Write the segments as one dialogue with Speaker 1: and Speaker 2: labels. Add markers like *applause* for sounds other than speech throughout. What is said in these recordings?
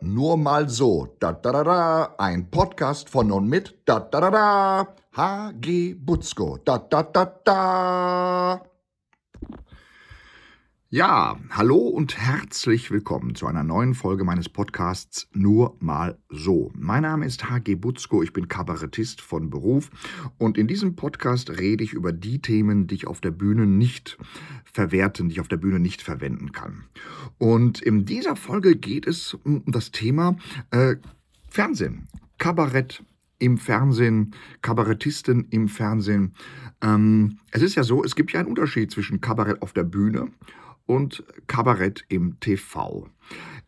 Speaker 1: Nur mal so. Ein Podcast von und mit HG Butzko. Ja, hallo und herzlich willkommen zu einer neuen Folge meines Podcasts Nur mal so. Mein Name ist HG Butzko, ich bin Kabarettist von Beruf und in diesem Podcast rede ich über die Themen, die ich auf der Bühne nicht verwerten, die ich auf der Bühne nicht verwenden kann. Und in dieser Folge geht es um das Thema äh, Fernsehen, Kabarett, im Fernsehen, Kabarettisten im Fernsehen. Ähm, es ist ja so, es gibt ja einen Unterschied zwischen Kabarett auf der Bühne und Kabarett im TV.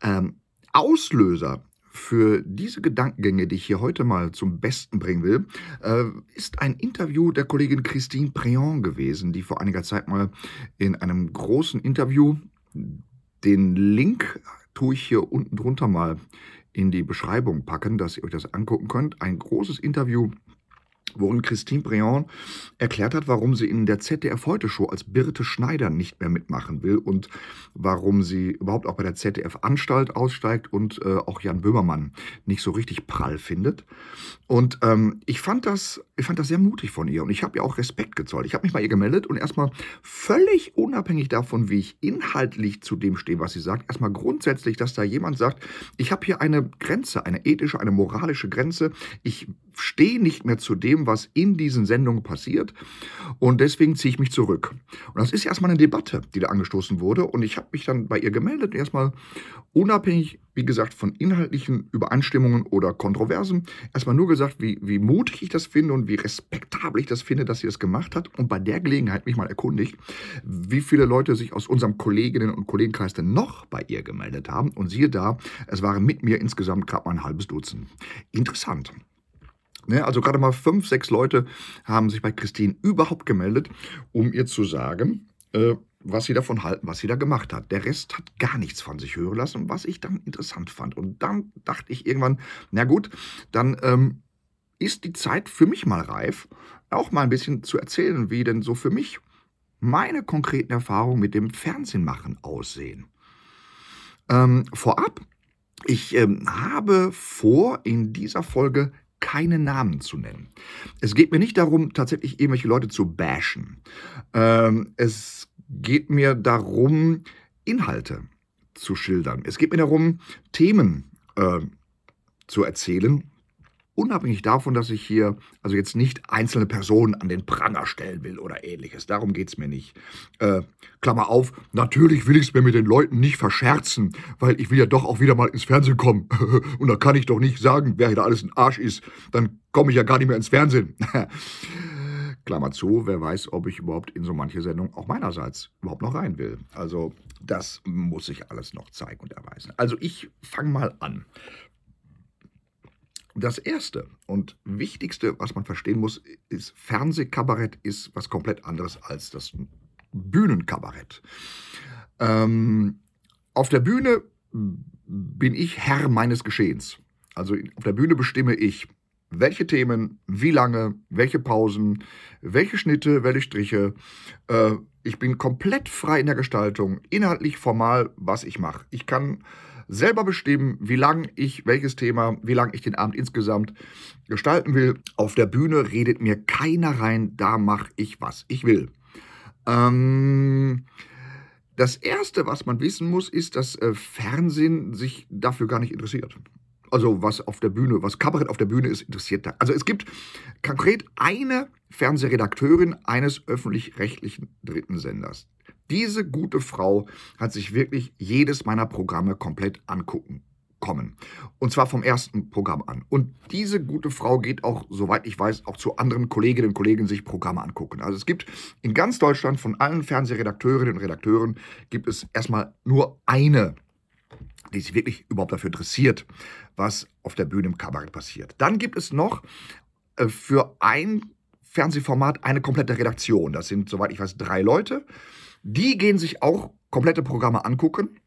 Speaker 1: Ähm, Auslöser für diese Gedankengänge, die ich hier heute mal zum Besten bringen will, äh, ist ein Interview der Kollegin Christine Préon gewesen, die vor einiger Zeit mal in einem großen Interview, den Link tue ich hier unten drunter mal in die Beschreibung packen, dass ihr euch das angucken könnt, ein großes Interview worin Christine Briand erklärt hat, warum sie in der ZDF Heute Show als Birte Schneider nicht mehr mitmachen will und warum sie überhaupt auch bei der ZDF Anstalt aussteigt und äh, auch Jan Böhmermann nicht so richtig prall findet. Und ähm, ich fand das, ich fand das sehr mutig von ihr und ich habe ihr auch Respekt gezollt. Ich habe mich bei ihr gemeldet und erstmal völlig unabhängig davon, wie ich inhaltlich zu dem stehe, was sie sagt, erstmal grundsätzlich, dass da jemand sagt, ich habe hier eine Grenze, eine ethische, eine moralische Grenze. Ich stehe nicht mehr zu dem, was in diesen Sendungen passiert. Und deswegen ziehe ich mich zurück. Und das ist erstmal eine Debatte, die da angestoßen wurde. Und ich habe mich dann bei ihr gemeldet, erstmal unabhängig, wie gesagt, von inhaltlichen Übereinstimmungen oder Kontroversen, erstmal nur gesagt, wie, wie mutig ich das finde und wie respektabel ich das finde, dass sie das gemacht hat. Und bei der Gelegenheit mich mal erkundigt, wie viele Leute sich aus unserem Kolleginnen- und Kollegenkreis denn noch bei ihr gemeldet haben. Und siehe da, es waren mit mir insgesamt gerade mal ein halbes Dutzend. Interessant. Ne, also gerade mal fünf, sechs Leute haben sich bei Christine überhaupt gemeldet, um ihr zu sagen, äh, was sie davon halten, was sie da gemacht hat. Der Rest hat gar nichts von sich hören lassen, was ich dann interessant fand. Und dann dachte ich irgendwann, na gut, dann ähm, ist die Zeit für mich mal reif, auch mal ein bisschen zu erzählen, wie denn so für mich meine konkreten Erfahrungen mit dem Fernsehmachen aussehen. Ähm, vorab, ich ähm, habe vor, in dieser Folge keine Namen zu nennen. Es geht mir nicht darum, tatsächlich irgendwelche Leute zu bashen. Ähm, es geht mir darum, Inhalte zu schildern. Es geht mir darum, Themen äh, zu erzählen, Unabhängig davon, dass ich hier also jetzt nicht einzelne Personen an den Pranger stellen will oder ähnliches. Darum geht es mir nicht. Äh, Klammer auf, natürlich will ich es mir mit den Leuten nicht verscherzen, weil ich will ja doch auch wieder mal ins Fernsehen kommen. *laughs* Und da kann ich doch nicht sagen, wer hier da alles ein Arsch ist. Dann komme ich ja gar nicht mehr ins Fernsehen. *laughs* Klammer zu, wer weiß, ob ich überhaupt in so manche Sendung auch meinerseits überhaupt noch rein will. Also das muss sich alles noch zeigen und erweisen. Also ich fange mal an. Das Erste und Wichtigste, was man verstehen muss, ist, Fernsehkabarett ist was komplett anderes als das Bühnenkabarett. Ähm, auf der Bühne bin ich Herr meines Geschehens. Also auf der Bühne bestimme ich, welche Themen, wie lange, welche Pausen, welche Schnitte, welche Striche. Äh, ich bin komplett frei in der Gestaltung, inhaltlich, formal, was ich mache. Ich kann selber bestimmen, wie lang ich welches Thema, wie lang ich den Abend insgesamt gestalten will. Auf der Bühne redet mir keiner rein, da mache ich, was ich will. Ähm, das Erste, was man wissen muss, ist, dass äh, Fernsehen sich dafür gar nicht interessiert. Also was auf der Bühne, was Kabarett auf der Bühne ist, interessiert da. Also es gibt konkret eine Fernsehredakteurin eines öffentlich-rechtlichen dritten Senders. Diese gute Frau hat sich wirklich jedes meiner Programme komplett angucken kommen. Und zwar vom ersten Programm an. Und diese gute Frau geht auch, soweit ich weiß, auch zu anderen Kolleginnen und Kollegen sich Programme angucken. Also es gibt in ganz Deutschland von allen Fernsehredakteurinnen und Redakteuren gibt es erstmal nur eine, die sich wirklich überhaupt dafür interessiert, was auf der Bühne im Kabarett passiert. Dann gibt es noch äh, für ein Fernsehformat eine komplette Redaktion. Das sind, soweit ich weiß, drei Leute. Die gehen sich auch komplette Programme angucken.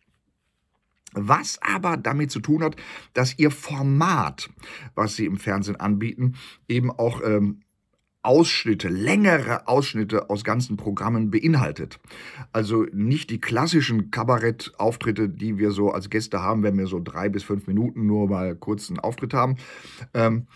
Speaker 1: Was aber damit zu tun hat, dass ihr Format, was sie im Fernsehen anbieten, eben auch ähm, Ausschnitte, längere Ausschnitte aus ganzen Programmen beinhaltet. Also nicht die klassischen Kabarettauftritte, die wir so als Gäste haben, wenn wir so drei bis fünf Minuten nur mal kurz einen Auftritt haben. Ähm,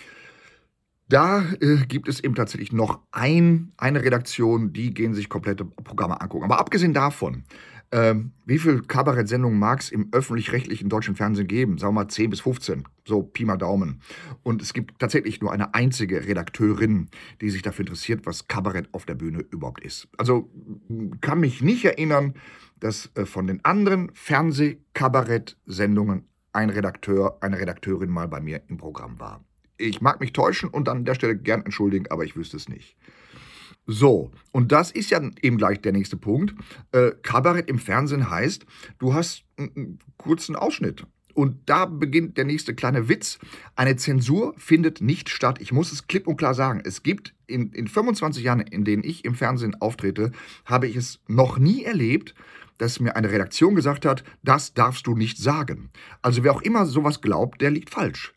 Speaker 1: da äh, gibt es eben tatsächlich noch ein, eine Redaktion, die gehen sich komplette Programme angucken. Aber abgesehen davon, ähm, wie viele Kabarettsendungen mag es im öffentlich-rechtlichen deutschen Fernsehen geben? Sagen wir mal 10 bis 15, so Pi mal Daumen. Und es gibt tatsächlich nur eine einzige Redakteurin, die sich dafür interessiert, was Kabarett auf der Bühne überhaupt ist. Also kann mich nicht erinnern, dass äh, von den anderen Fernseh-Kabarett-Sendungen ein Redakteur, eine Redakteurin mal bei mir im Programm war. Ich mag mich täuschen und an der Stelle gern entschuldigen, aber ich wüsste es nicht. So, und das ist ja eben gleich der nächste Punkt. Äh, Kabarett im Fernsehen heißt, du hast einen kurzen Ausschnitt. Und da beginnt der nächste kleine Witz. Eine Zensur findet nicht statt. Ich muss es klipp und klar sagen. Es gibt in, in 25 Jahren, in denen ich im Fernsehen auftrete, habe ich es noch nie erlebt, dass mir eine Redaktion gesagt hat, das darfst du nicht sagen. Also wer auch immer sowas glaubt, der liegt falsch.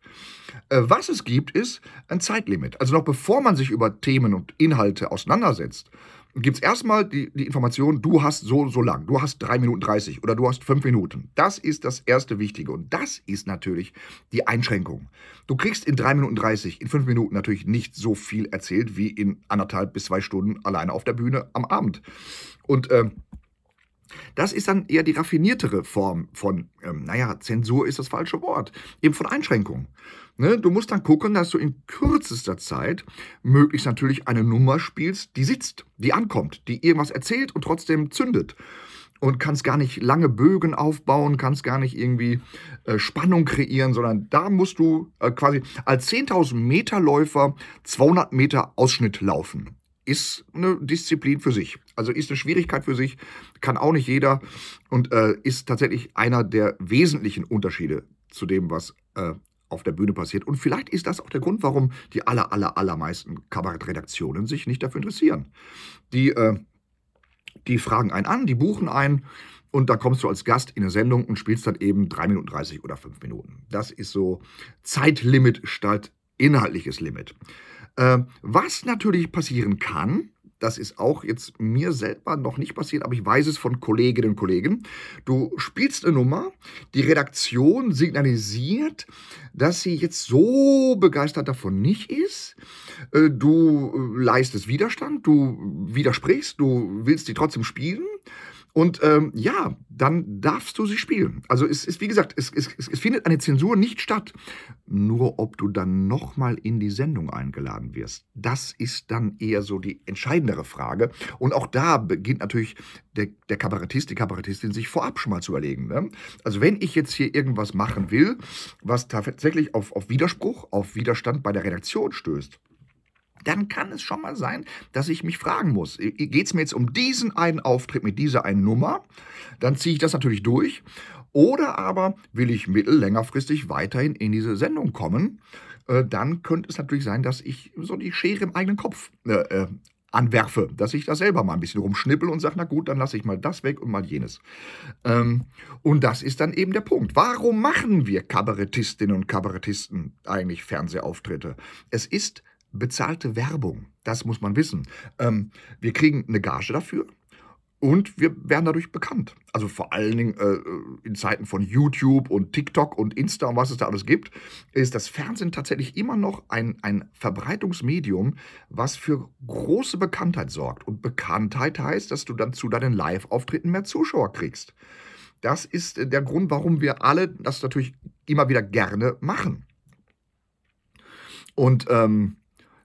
Speaker 1: Äh, was es gibt, ist ein Zeitlimit. Also noch bevor man sich über Themen und Inhalte auseinandersetzt, gibt es erstmal die, die Information, du hast so so lang, du hast 3 Minuten 30 oder du hast 5 Minuten. Das ist das erste Wichtige und das ist natürlich die Einschränkung. Du kriegst in 3 Minuten 30, in 5 Minuten natürlich nicht so viel erzählt wie in anderthalb bis zwei Stunden alleine auf der Bühne am Abend. Und äh, das ist dann eher die raffiniertere Form von, ähm, naja, Zensur ist das falsche Wort, eben von Einschränkung. Ne? Du musst dann gucken, dass du in kürzester Zeit möglichst natürlich eine Nummer spielst, die sitzt, die ankommt, die irgendwas erzählt und trotzdem zündet. Und kannst gar nicht lange Bögen aufbauen, kannst gar nicht irgendwie äh, Spannung kreieren, sondern da musst du äh, quasi als 10.000 Meter Läufer 200 Meter Ausschnitt laufen ist eine Disziplin für sich. Also ist eine Schwierigkeit für sich, kann auch nicht jeder und äh, ist tatsächlich einer der wesentlichen Unterschiede zu dem, was äh, auf der Bühne passiert. Und vielleicht ist das auch der Grund, warum die aller, aller, allermeisten Kabarettredaktionen sich nicht dafür interessieren. Die, äh, die fragen einen an, die buchen einen und da kommst du als Gast in eine Sendung und spielst dann eben 3 Minuten 30 oder 5 Minuten. Das ist so Zeitlimit statt inhaltliches Limit. Äh, was natürlich passieren kann, das ist auch jetzt mir selber noch nicht passiert, aber ich weiß es von Kolleginnen und Kollegen. Du spielst eine Nummer, die Redaktion signalisiert, dass sie jetzt so begeistert davon nicht ist. Äh, du leistest Widerstand, du widersprichst, du willst sie trotzdem spielen. Und ähm, ja, dann darfst du sie spielen. Also es ist, wie gesagt, es, es, es findet eine Zensur nicht statt. Nur ob du dann nochmal in die Sendung eingeladen wirst, das ist dann eher so die entscheidendere Frage. Und auch da beginnt natürlich der, der Kabarettist, die Kabarettistin sich vorab schon mal zu überlegen. Ne? Also wenn ich jetzt hier irgendwas machen will, was tatsächlich auf, auf Widerspruch, auf Widerstand bei der Redaktion stößt, dann kann es schon mal sein, dass ich mich fragen muss, geht es mir jetzt um diesen einen Auftritt mit dieser einen Nummer? Dann ziehe ich das natürlich durch. Oder aber will ich mittel-, längerfristig weiterhin in diese Sendung kommen? Äh, dann könnte es natürlich sein, dass ich so die Schere im eigenen Kopf äh, äh, anwerfe, dass ich da selber mal ein bisschen rumschnippel und sage, na gut, dann lasse ich mal das weg und mal jenes. Ähm, und das ist dann eben der Punkt. Warum machen wir Kabarettistinnen und Kabarettisten eigentlich Fernsehauftritte? Es ist bezahlte Werbung. Das muss man wissen. Ähm, wir kriegen eine Gage dafür. Und wir werden dadurch bekannt. Also vor allen Dingen äh, in Zeiten von YouTube und TikTok und Insta und was es da alles gibt, ist das Fernsehen tatsächlich immer noch ein, ein Verbreitungsmedium, was für große Bekanntheit sorgt. Und Bekanntheit heißt, dass du dann zu deinen Live-Auftritten mehr Zuschauer kriegst. Das ist der Grund, warum wir alle das natürlich immer wieder gerne machen. Und ähm,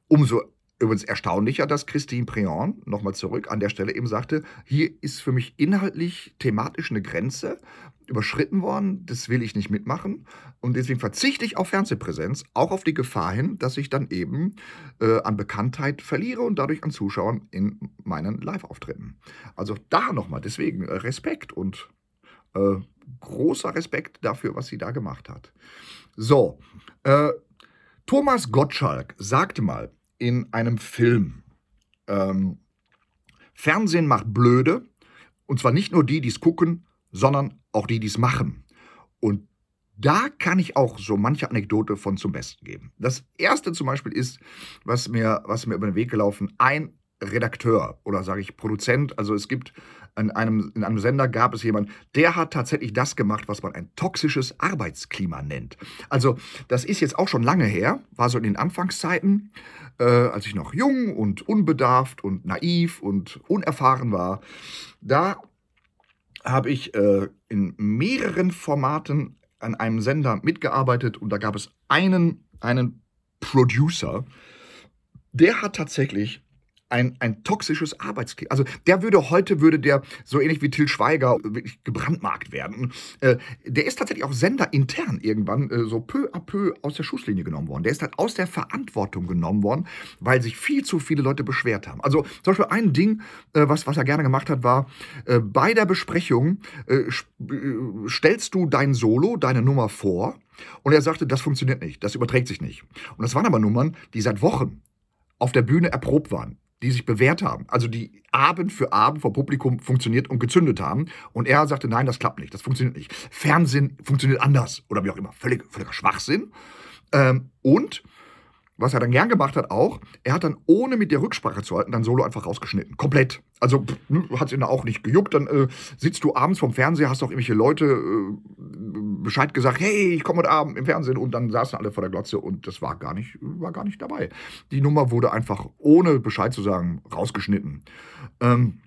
Speaker 1: Umso übrigens erstaunlicher, dass Christine Préon, nochmal zurück, an der Stelle eben sagte, hier ist für mich inhaltlich, thematisch eine Grenze überschritten worden, das will ich nicht mitmachen und deswegen verzichte ich auf Fernsehpräsenz, auch auf die Gefahr hin, dass ich dann eben äh, an Bekanntheit verliere und dadurch an Zuschauern in meinen Live-Auftritten. Also da nochmal, deswegen äh, Respekt und äh, großer Respekt dafür, was sie da gemacht hat. So, äh, Thomas Gottschalk sagte mal, in einem Film. Ähm, Fernsehen macht blöde, und zwar nicht nur die, die es gucken, sondern auch die, die es machen. Und da kann ich auch so manche Anekdote von zum Besten geben. Das erste zum Beispiel ist, was mir, was mir über den Weg gelaufen, ein Redakteur oder sage ich Produzent. Also es gibt in einem, in einem Sender gab es jemanden, der hat tatsächlich das gemacht, was man ein toxisches Arbeitsklima nennt. Also das ist jetzt auch schon lange her, war so in den Anfangszeiten, äh, als ich noch jung und unbedarft und naiv und unerfahren war. Da habe ich äh, in mehreren Formaten an einem Sender mitgearbeitet und da gab es einen, einen Producer, der hat tatsächlich ein, ein toxisches Arbeitsklima. Also der würde heute, würde der so ähnlich wie Till Schweiger wirklich gebrandmarkt werden. Äh, der ist tatsächlich auch senderintern irgendwann äh, so peu à peu aus der Schusslinie genommen worden. Der ist halt aus der Verantwortung genommen worden, weil sich viel zu viele Leute beschwert haben. Also zum Beispiel ein Ding, äh, was, was er gerne gemacht hat, war, äh, bei der Besprechung äh, äh, stellst du dein Solo, deine Nummer vor und er sagte, das funktioniert nicht, das überträgt sich nicht. Und das waren aber Nummern, die seit Wochen auf der Bühne erprobt waren die sich bewährt haben, also die Abend für Abend vor Publikum funktioniert und gezündet haben. Und er sagte, nein, das klappt nicht, das funktioniert nicht. Fernsehen funktioniert anders oder wie auch immer. Völlig, völliger Schwachsinn. Ähm, und was er dann gern gemacht hat auch, er hat dann ohne mit der Rücksprache zu halten, dann Solo einfach rausgeschnitten. Komplett. Also hm, hat es ihn auch nicht gejuckt. Dann äh, sitzt du abends vom Fernseher, hast auch irgendwelche Leute äh, Bescheid gesagt, hey, ich komme heute Abend im Fernsehen und dann saßen alle vor der Glotze und das war gar nicht, war gar nicht dabei. Die Nummer wurde einfach ohne Bescheid zu sagen rausgeschnitten. Ähm,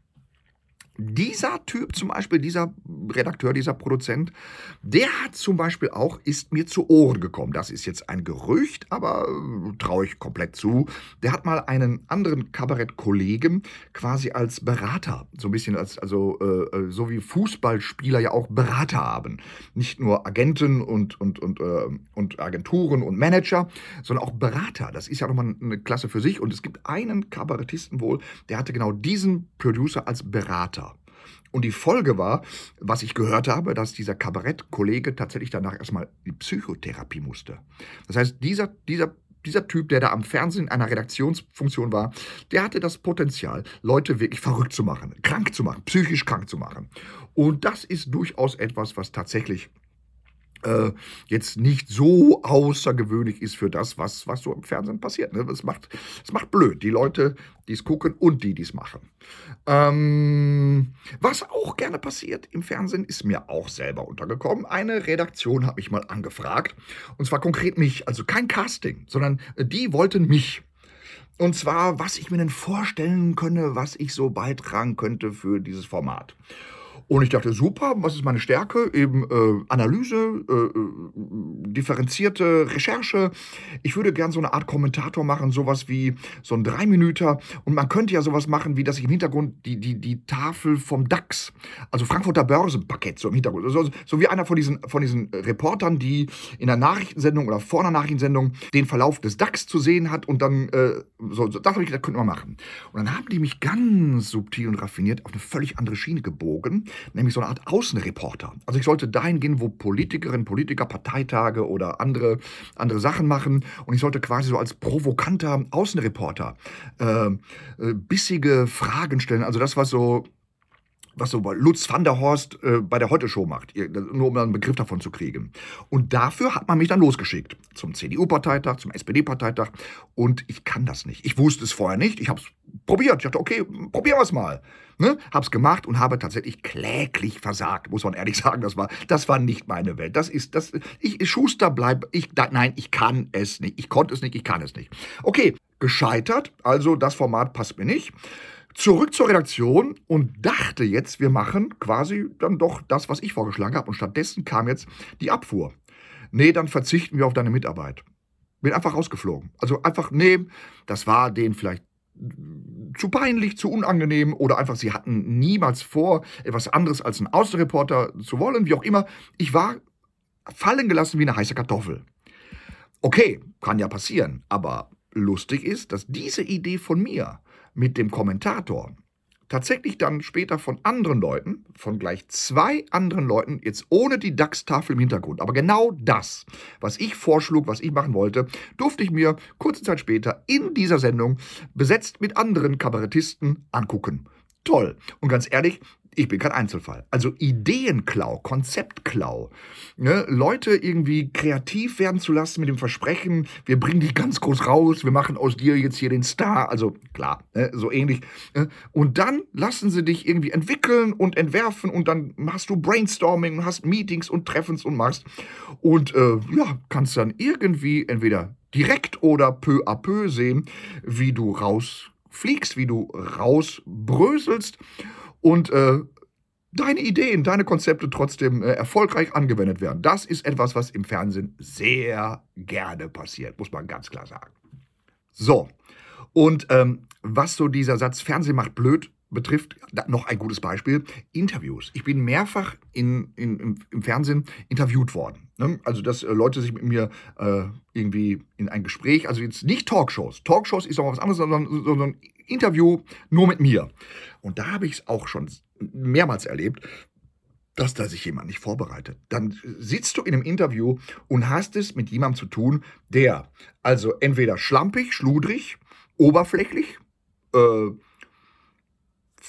Speaker 1: dieser Typ zum Beispiel, dieser Redakteur, dieser Produzent, der hat zum Beispiel auch, ist mir zu Ohren gekommen. Das ist jetzt ein Gerücht, aber äh, traue ich komplett zu. Der hat mal einen anderen Kabarettkollegen quasi als Berater, so ein bisschen als, also äh, äh, so wie Fußballspieler ja auch Berater haben. Nicht nur Agenten und, und, und, äh, und Agenturen und Manager, sondern auch Berater. Das ist ja nochmal eine Klasse für sich. Und es gibt einen Kabarettisten wohl, der hatte genau diesen Producer als Berater. Und die Folge war, was ich gehört habe, dass dieser Kabarettkollege tatsächlich danach erstmal in Psychotherapie musste. Das heißt, dieser, dieser, dieser Typ, der da am Fernsehen in einer Redaktionsfunktion war, der hatte das Potenzial, Leute wirklich verrückt zu machen, krank zu machen, psychisch krank zu machen. Und das ist durchaus etwas, was tatsächlich äh, jetzt nicht so außergewöhnlich ist für das, was, was so im Fernsehen passiert. Ne? Macht, macht blöd, die Leute, die es gucken und die, die es machen. Ähm, was auch gerne passiert im Fernsehen, ist mir auch selber untergekommen. Eine Redaktion hat mich mal angefragt, und zwar konkret mich, also kein Casting, sondern die wollten mich. Und zwar, was ich mir denn vorstellen könne, was ich so beitragen könnte für dieses Format. Und ich dachte, super, was ist meine Stärke? Eben äh, Analyse, äh, äh, differenzierte Recherche. Ich würde gern so eine Art Kommentator machen, sowas wie so ein Dreiminüter. Und man könnte ja sowas machen, wie dass ich im Hintergrund die, die, die Tafel vom DAX, also Frankfurter Börsenpaket, so im Hintergrund. So, so wie einer von diesen, von diesen Reportern, die in der Nachrichtensendung oder vor einer Nachrichtensendung den Verlauf des DAX zu sehen hat und dann, äh, so, so, das habe ich gedacht, könnte man machen. Und dann haben die mich ganz subtil und raffiniert auf eine völlig andere Schiene gebogen nämlich so eine Art Außenreporter. Also ich sollte dahin gehen, wo Politikerinnen, Politiker Parteitage oder andere, andere Sachen machen und ich sollte quasi so als provokanter Außenreporter äh, äh, bissige Fragen stellen. Also das, was so was so Lutz van der Horst äh, bei der Heute-Show macht, nur um einen Begriff davon zu kriegen. Und dafür hat man mich dann losgeschickt. Zum CDU-Parteitag, zum SPD-Parteitag. Und ich kann das nicht. Ich wusste es vorher nicht. Ich habe es probiert. Ich dachte, okay, probieren wir es mal. Ne? Hab's gemacht und habe tatsächlich kläglich versagt, muss man ehrlich *laughs* sagen. Das war, das war nicht meine Welt. Das ist, das, ich, Schuster bleib, ich, da, nein, ich kann es nicht. Ich konnte es nicht, ich kann es nicht. Okay, gescheitert. Also das Format passt mir nicht zurück zur Redaktion und dachte jetzt, wir machen quasi dann doch das, was ich vorgeschlagen habe. Und stattdessen kam jetzt die Abfuhr. Nee, dann verzichten wir auf deine Mitarbeit. Bin einfach rausgeflogen. Also einfach, nee, das war denen vielleicht zu peinlich, zu unangenehm oder einfach, sie hatten niemals vor, etwas anderes als ein Außenreporter zu wollen, wie auch immer. Ich war fallen gelassen wie eine heiße Kartoffel. Okay, kann ja passieren, aber lustig ist, dass diese Idee von mir mit dem Kommentator tatsächlich dann später von anderen Leuten, von gleich zwei anderen Leuten, jetzt ohne die DAX-Tafel im Hintergrund, aber genau das, was ich vorschlug, was ich machen wollte, durfte ich mir kurze Zeit später in dieser Sendung besetzt mit anderen Kabarettisten angucken. Toll. Und ganz ehrlich, ich bin kein Einzelfall. Also Ideenklau, Konzeptklau. Ne? Leute irgendwie kreativ werden zu lassen mit dem Versprechen, wir bringen dich ganz groß raus, wir machen aus dir jetzt hier den Star. Also klar, ne? so ähnlich. Ne? Und dann lassen sie dich irgendwie entwickeln und entwerfen und dann machst du Brainstorming und hast Meetings und Treffens und machst. Und äh, ja, kannst dann irgendwie entweder direkt oder peu à peu sehen, wie du rausfliegst, wie du rausbröselst und äh, deine Ideen, deine Konzepte trotzdem äh, erfolgreich angewendet werden. Das ist etwas, was im Fernsehen sehr gerne passiert, muss man ganz klar sagen. So, und ähm, was so dieser Satz Fernsehen macht blöd betrifft, noch ein gutes Beispiel, Interviews. Ich bin mehrfach in, in, im, Fernsehen interviewt worden. Ne? Also, dass äh, Leute sich mit mir äh, irgendwie in ein Gespräch, also jetzt nicht Talkshows. Talkshows ist auch was anderes, sondern, sondern Interview nur mit mir. Und da habe ich es auch schon mehrmals erlebt, dass da sich jemand nicht vorbereitet. Dann sitzt du in einem Interview und hast es mit jemandem zu tun, der also entweder schlampig, schludrig, oberflächlich, äh,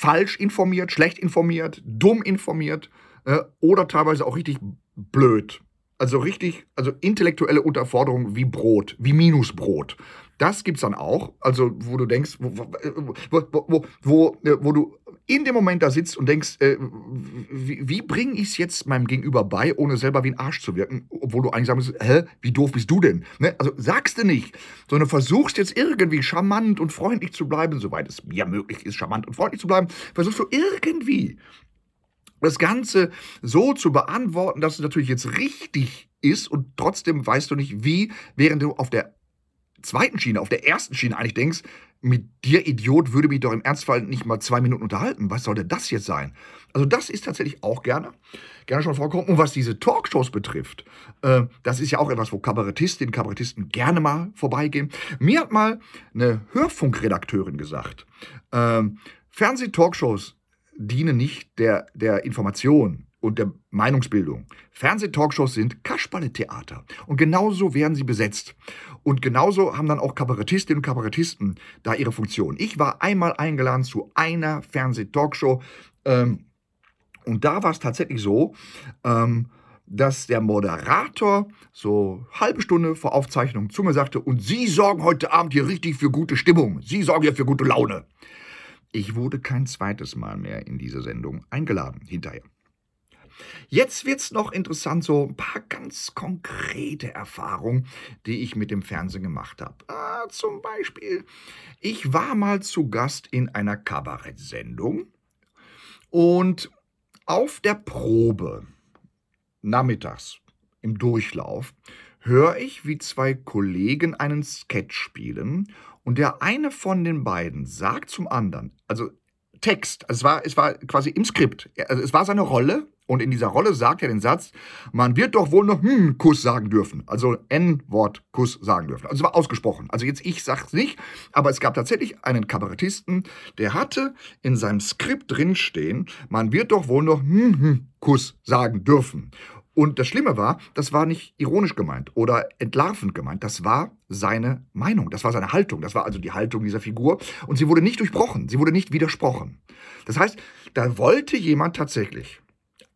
Speaker 1: falsch informiert, schlecht informiert, dumm informiert äh, oder teilweise auch richtig blöd. Also richtig, also intellektuelle Unterforderung wie Brot, wie Minusbrot. Das gibt es dann auch, also wo du denkst, wo, wo, wo, wo, wo du in dem Moment da sitzt und denkst, äh, wie, wie bringe ich es jetzt meinem Gegenüber bei, ohne selber wie ein Arsch zu wirken, obwohl du eigentlich sagst, hä, wie doof bist du denn? Ne? Also sagst du nicht, sondern versuchst jetzt irgendwie charmant und freundlich zu bleiben, soweit es mir möglich ist, charmant und freundlich zu bleiben, versuchst du irgendwie das Ganze so zu beantworten, dass es natürlich jetzt richtig ist und trotzdem weißt du nicht, wie, während du auf der zweiten Schiene, auf der ersten Schiene eigentlich denkst, mit dir Idiot würde mich doch im Ernstfall nicht mal zwei Minuten unterhalten. Was sollte das jetzt sein? Also das ist tatsächlich auch gerne, gerne schon vorgekommen. Und was diese Talkshows betrifft, äh, das ist ja auch etwas, wo Kabarettistinnen, Kabarettisten gerne mal vorbeigehen. Mir hat mal eine Hörfunkredakteurin gesagt, äh, Fernseh-Talkshows dienen nicht der, der Information, und der Meinungsbildung. Fernsehtalkshows sind Kasperle-Theater. Und genauso werden sie besetzt. Und genauso haben dann auch Kabarettistinnen und Kabarettisten da ihre Funktion. Ich war einmal eingeladen zu einer Fernsehtalkshow. Ähm, und da war es tatsächlich so, ähm, dass der Moderator so halbe Stunde vor Aufzeichnung zu mir sagte, und Sie sorgen heute Abend hier richtig für gute Stimmung. Sie sorgen hier für gute Laune. Ich wurde kein zweites Mal mehr in diese Sendung eingeladen hinterher. Jetzt wird es noch interessant, so ein paar ganz konkrete Erfahrungen, die ich mit dem Fernsehen gemacht habe. Ah, zum Beispiel, ich war mal zu Gast in einer Kabarettsendung und auf der Probe, nachmittags im Durchlauf, höre ich, wie zwei Kollegen einen Sketch spielen und der eine von den beiden sagt zum anderen, also Text, es war, es war quasi im Skript, also es war seine Rolle und in dieser Rolle sagt er den Satz, man wird doch wohl noch hm Kuss sagen dürfen. Also N-Wort Kuss sagen dürfen. Also es war ausgesprochen. Also jetzt ich sag's nicht, aber es gab tatsächlich einen Kabarettisten, der hatte in seinem Skript drinstehen, man wird doch wohl noch hm, hm Kuss sagen dürfen. Und das Schlimme war, das war nicht ironisch gemeint oder entlarvend gemeint. Das war seine Meinung, das war seine Haltung, das war also die Haltung dieser Figur. Und sie wurde nicht durchbrochen, sie wurde nicht widersprochen. Das heißt, da wollte jemand tatsächlich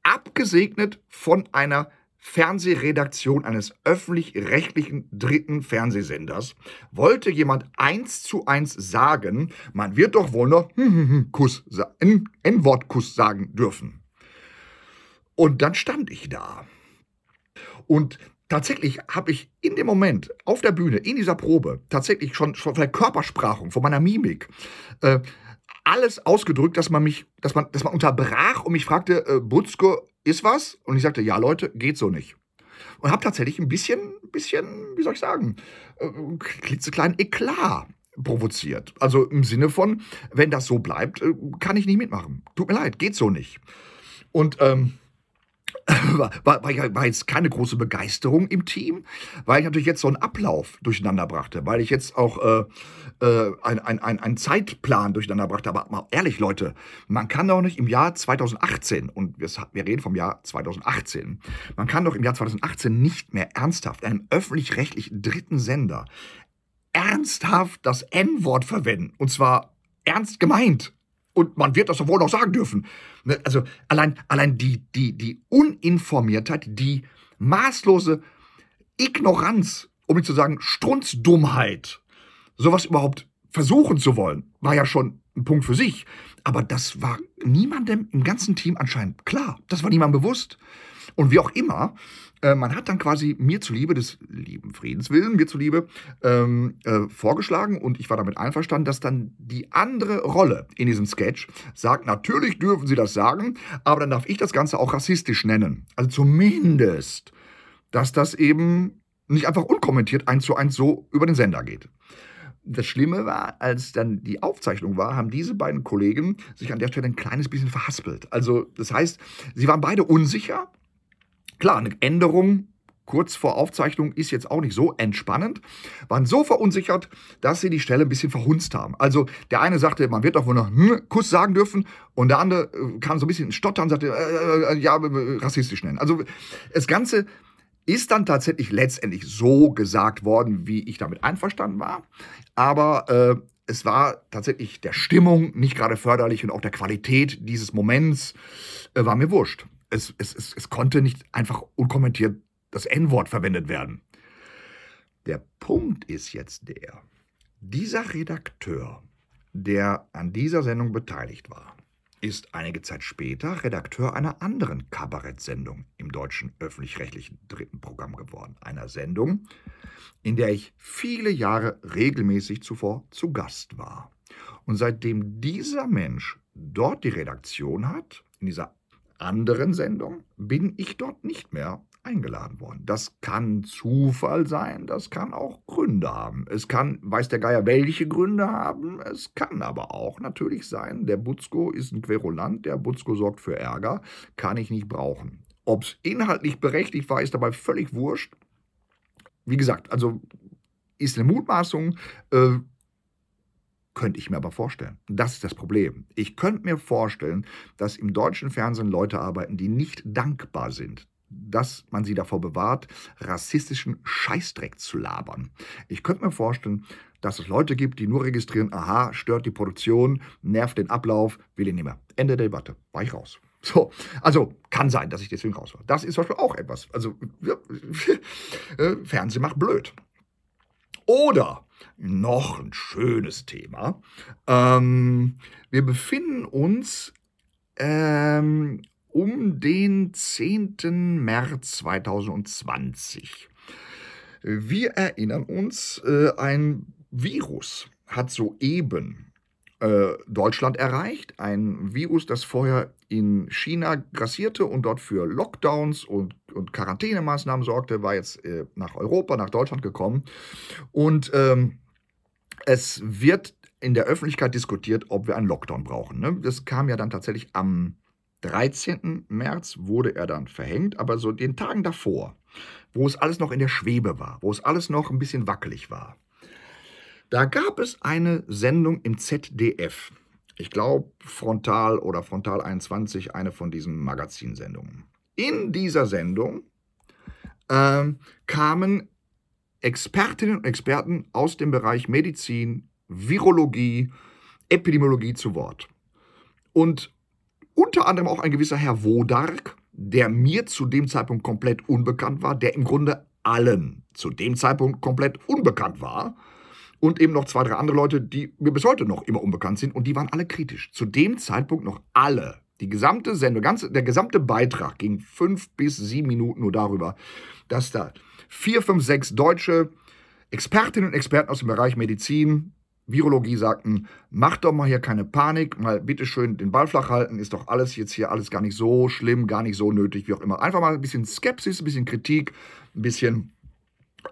Speaker 1: abgesegnet von einer Fernsehredaktion eines öffentlich-rechtlichen dritten Fernsehsenders, wollte jemand eins zu eins sagen, man wird doch wohl noch *laughs* Kuss, N-Wort-Kuss sagen dürfen. Und dann stand ich da. Und tatsächlich habe ich in dem Moment auf der Bühne, in dieser Probe, tatsächlich schon, schon von der Körpersprache, von meiner Mimik, äh, alles ausgedrückt, dass man mich, dass man, dass man unterbrach und mich fragte, äh, Butzko, ist was? Und ich sagte, ja Leute, geht so nicht. Und habe tatsächlich ein bisschen, bisschen, wie soll ich sagen, äh, klitzekleinen Eklat provoziert. Also im Sinne von, wenn das so bleibt, äh, kann ich nicht mitmachen. Tut mir leid, geht so nicht. Und ähm, *coughs* war, war, war, jetzt keine große Begeisterung im Team, weil ich natürlich jetzt so einen Ablauf durcheinander brachte, weil ich jetzt auch äh, äh, einen ein, ein Zeitplan durcheinander brachte. Aber mal ehrlich, Leute, man kann doch nicht im Jahr 2018, und wir, wir reden vom Jahr 2018, man kann doch im Jahr 2018 nicht mehr ernsthaft einem öffentlich-rechtlichen dritten Sender ernsthaft das N-Wort verwenden. Und zwar ernst gemeint. Und man wird das doch wohl noch sagen dürfen. Ne, also allein, allein die, die, die Uninformiertheit, die maßlose Ignoranz, um nicht zu sagen Strunzdummheit, sowas überhaupt versuchen zu wollen, war ja schon ein Punkt für sich. Aber das war niemandem im ganzen Team anscheinend klar. Das war niemandem bewusst. Und wie auch immer, äh, man hat dann quasi mir zuliebe, des lieben Friedenswillen, mir zuliebe, ähm, äh, vorgeschlagen und ich war damit einverstanden, dass dann die andere Rolle in diesem Sketch sagt, natürlich dürfen sie das sagen, aber dann darf ich das Ganze auch rassistisch nennen. Also zumindest, dass das eben nicht einfach unkommentiert eins zu eins so über den Sender geht. Das Schlimme war, als dann die Aufzeichnung war, haben diese beiden Kollegen sich an der Stelle ein kleines bisschen verhaspelt. Also das heißt, sie waren beide unsicher. Klar, eine Änderung kurz vor Aufzeichnung ist jetzt auch nicht so entspannend, waren so verunsichert, dass sie die Stelle ein bisschen verhunzt haben. Also der eine sagte, man wird doch wohl noch hm, Kuss sagen dürfen und der andere äh, kam so ein bisschen in Stotter und sagte, äh, äh, ja, äh, rassistisch nennen. Also das Ganze ist dann tatsächlich letztendlich so gesagt worden, wie ich damit einverstanden war. Aber äh, es war tatsächlich der Stimmung nicht gerade förderlich und auch der Qualität dieses Moments äh, war mir wurscht. Es, es, es, es konnte nicht einfach unkommentiert das N-Wort verwendet werden. Der Punkt ist jetzt der, dieser Redakteur, der an dieser Sendung beteiligt war, ist einige Zeit später Redakteur einer anderen Kabarettsendung im deutschen öffentlich-rechtlichen dritten Programm geworden. Einer Sendung, in der ich viele Jahre regelmäßig zuvor zu Gast war. Und seitdem dieser Mensch dort die Redaktion hat, in dieser anderen Sendung, bin ich dort nicht mehr eingeladen worden. Das kann Zufall sein, das kann auch Gründe haben. Es kann, weiß der Geier, welche Gründe haben. Es kann aber auch natürlich sein, der Butzko ist ein Querulant, der Butzko sorgt für Ärger, kann ich nicht brauchen. Ob es inhaltlich berechtigt war, ist dabei völlig wurscht. Wie gesagt, also ist eine Mutmaßung, äh, könnte ich mir aber vorstellen. Das ist das Problem. Ich könnte mir vorstellen, dass im deutschen Fernsehen Leute arbeiten, die nicht dankbar sind dass man sie davor bewahrt, rassistischen Scheißdreck zu labern. Ich könnte mir vorstellen, dass es Leute gibt, die nur registrieren, aha, stört die Produktion, nervt den Ablauf, will ihn nicht mehr. Ende der Debatte. War ich raus. So, also kann sein, dass ich deswegen raus war. Das ist zum Beispiel auch etwas. Also ja, *laughs* äh, Fernsehen macht blöd. Oder noch ein schönes Thema. Ähm, wir befinden uns ähm, um den 10. März 2020. Wir erinnern uns, äh, ein Virus hat soeben äh, Deutschland erreicht. Ein Virus, das vorher in China grassierte und dort für Lockdowns und, und Quarantänemaßnahmen sorgte, war jetzt äh, nach Europa, nach Deutschland gekommen. Und ähm, es wird in der Öffentlichkeit diskutiert, ob wir einen Lockdown brauchen. Ne? Das kam ja dann tatsächlich am 13. März wurde er dann verhängt, aber so den Tagen davor, wo es alles noch in der Schwebe war, wo es alles noch ein bisschen wackelig war, da gab es eine Sendung im ZDF. Ich glaube, Frontal oder Frontal 21, eine von diesen Magazinsendungen. In dieser Sendung äh, kamen Expertinnen und Experten aus dem Bereich Medizin, Virologie, Epidemiologie zu Wort. Und unter anderem auch ein gewisser Herr Wodark, der mir zu dem Zeitpunkt komplett unbekannt war, der im Grunde allen zu dem Zeitpunkt komplett unbekannt war. Und eben noch zwei, drei andere Leute, die mir bis heute noch immer unbekannt sind. Und die waren alle kritisch. Zu dem Zeitpunkt noch alle. Die gesamte Sendung, ganze, der gesamte Beitrag ging fünf bis sieben Minuten nur darüber, dass da vier, fünf, sechs deutsche Expertinnen und Experten aus dem Bereich Medizin, Virologie sagten, macht doch mal hier keine Panik, mal bitteschön den Ball flach halten, ist doch alles jetzt hier alles gar nicht so schlimm, gar nicht so nötig, wie auch immer. Einfach mal ein bisschen Skepsis, ein bisschen Kritik, ein bisschen,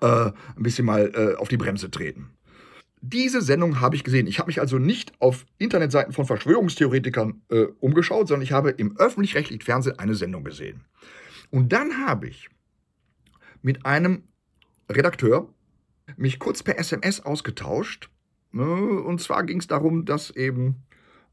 Speaker 1: äh, ein bisschen mal äh, auf die Bremse treten. Diese Sendung habe ich gesehen. Ich habe mich also nicht auf Internetseiten von Verschwörungstheoretikern äh, umgeschaut, sondern ich habe im öffentlich-rechtlichen Fernsehen eine Sendung gesehen. Und dann habe ich mit einem Redakteur mich kurz per SMS ausgetauscht Ne? Und zwar ging es darum, dass eben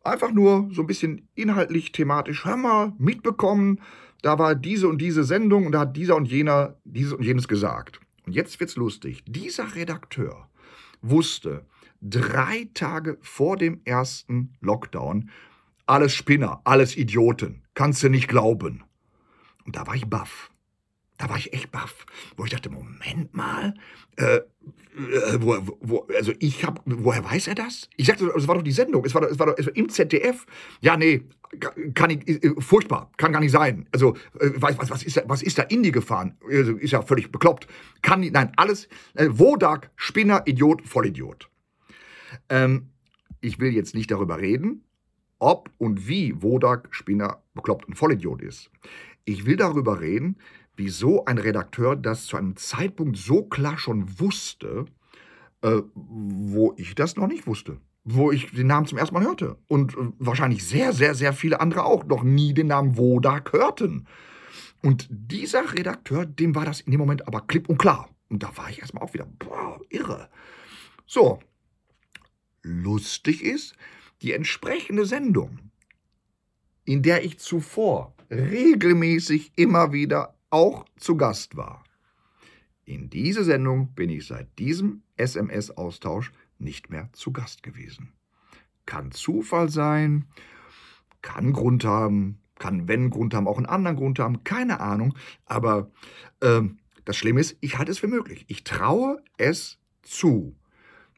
Speaker 1: einfach nur so ein bisschen inhaltlich, thematisch, hör mal, mitbekommen, da war diese und diese Sendung und da hat dieser und jener dieses und jenes gesagt. Und jetzt wird's lustig. Dieser Redakteur wusste drei Tage vor dem ersten Lockdown, alles Spinner, alles Idioten, kannst du nicht glauben. Und da war ich baff. Da war ich echt baff, wo ich dachte, Moment mal, äh, äh, wo, wo, also ich habe, woher weiß er das? Ich sagte, es war doch die Sendung, es war, es war doch es war im ZDF. Ja, nee, kann ich, äh, furchtbar, kann gar nicht sein. Also, äh, was, was, ist da, was ist da in die gefahren? Also, ist ja völlig bekloppt. Kann nein, alles, äh, Wodak, Spinner, Idiot, Vollidiot. Ähm, ich will jetzt nicht darüber reden, ob und wie Wodak, Spinner, bekloppt und Vollidiot ist. Ich will darüber reden, wieso ein Redakteur das zu einem Zeitpunkt so klar schon wusste, äh, wo ich das noch nicht wusste. Wo ich den Namen zum ersten Mal hörte. Und äh, wahrscheinlich sehr, sehr, sehr viele andere auch noch nie den Namen Wodak hörten. Und dieser Redakteur, dem war das in dem Moment aber klipp und klar. Und da war ich erstmal auch wieder, boah, irre. So, lustig ist, die entsprechende Sendung, in der ich zuvor regelmäßig immer wieder auch zu Gast war. In diese Sendung bin ich seit diesem SMS-Austausch nicht mehr zu Gast gewesen. Kann Zufall sein, kann Grund haben, kann, wenn Grund haben, auch einen anderen Grund haben, keine Ahnung. Aber äh, das Schlimme ist, ich halte es für möglich. Ich traue es zu,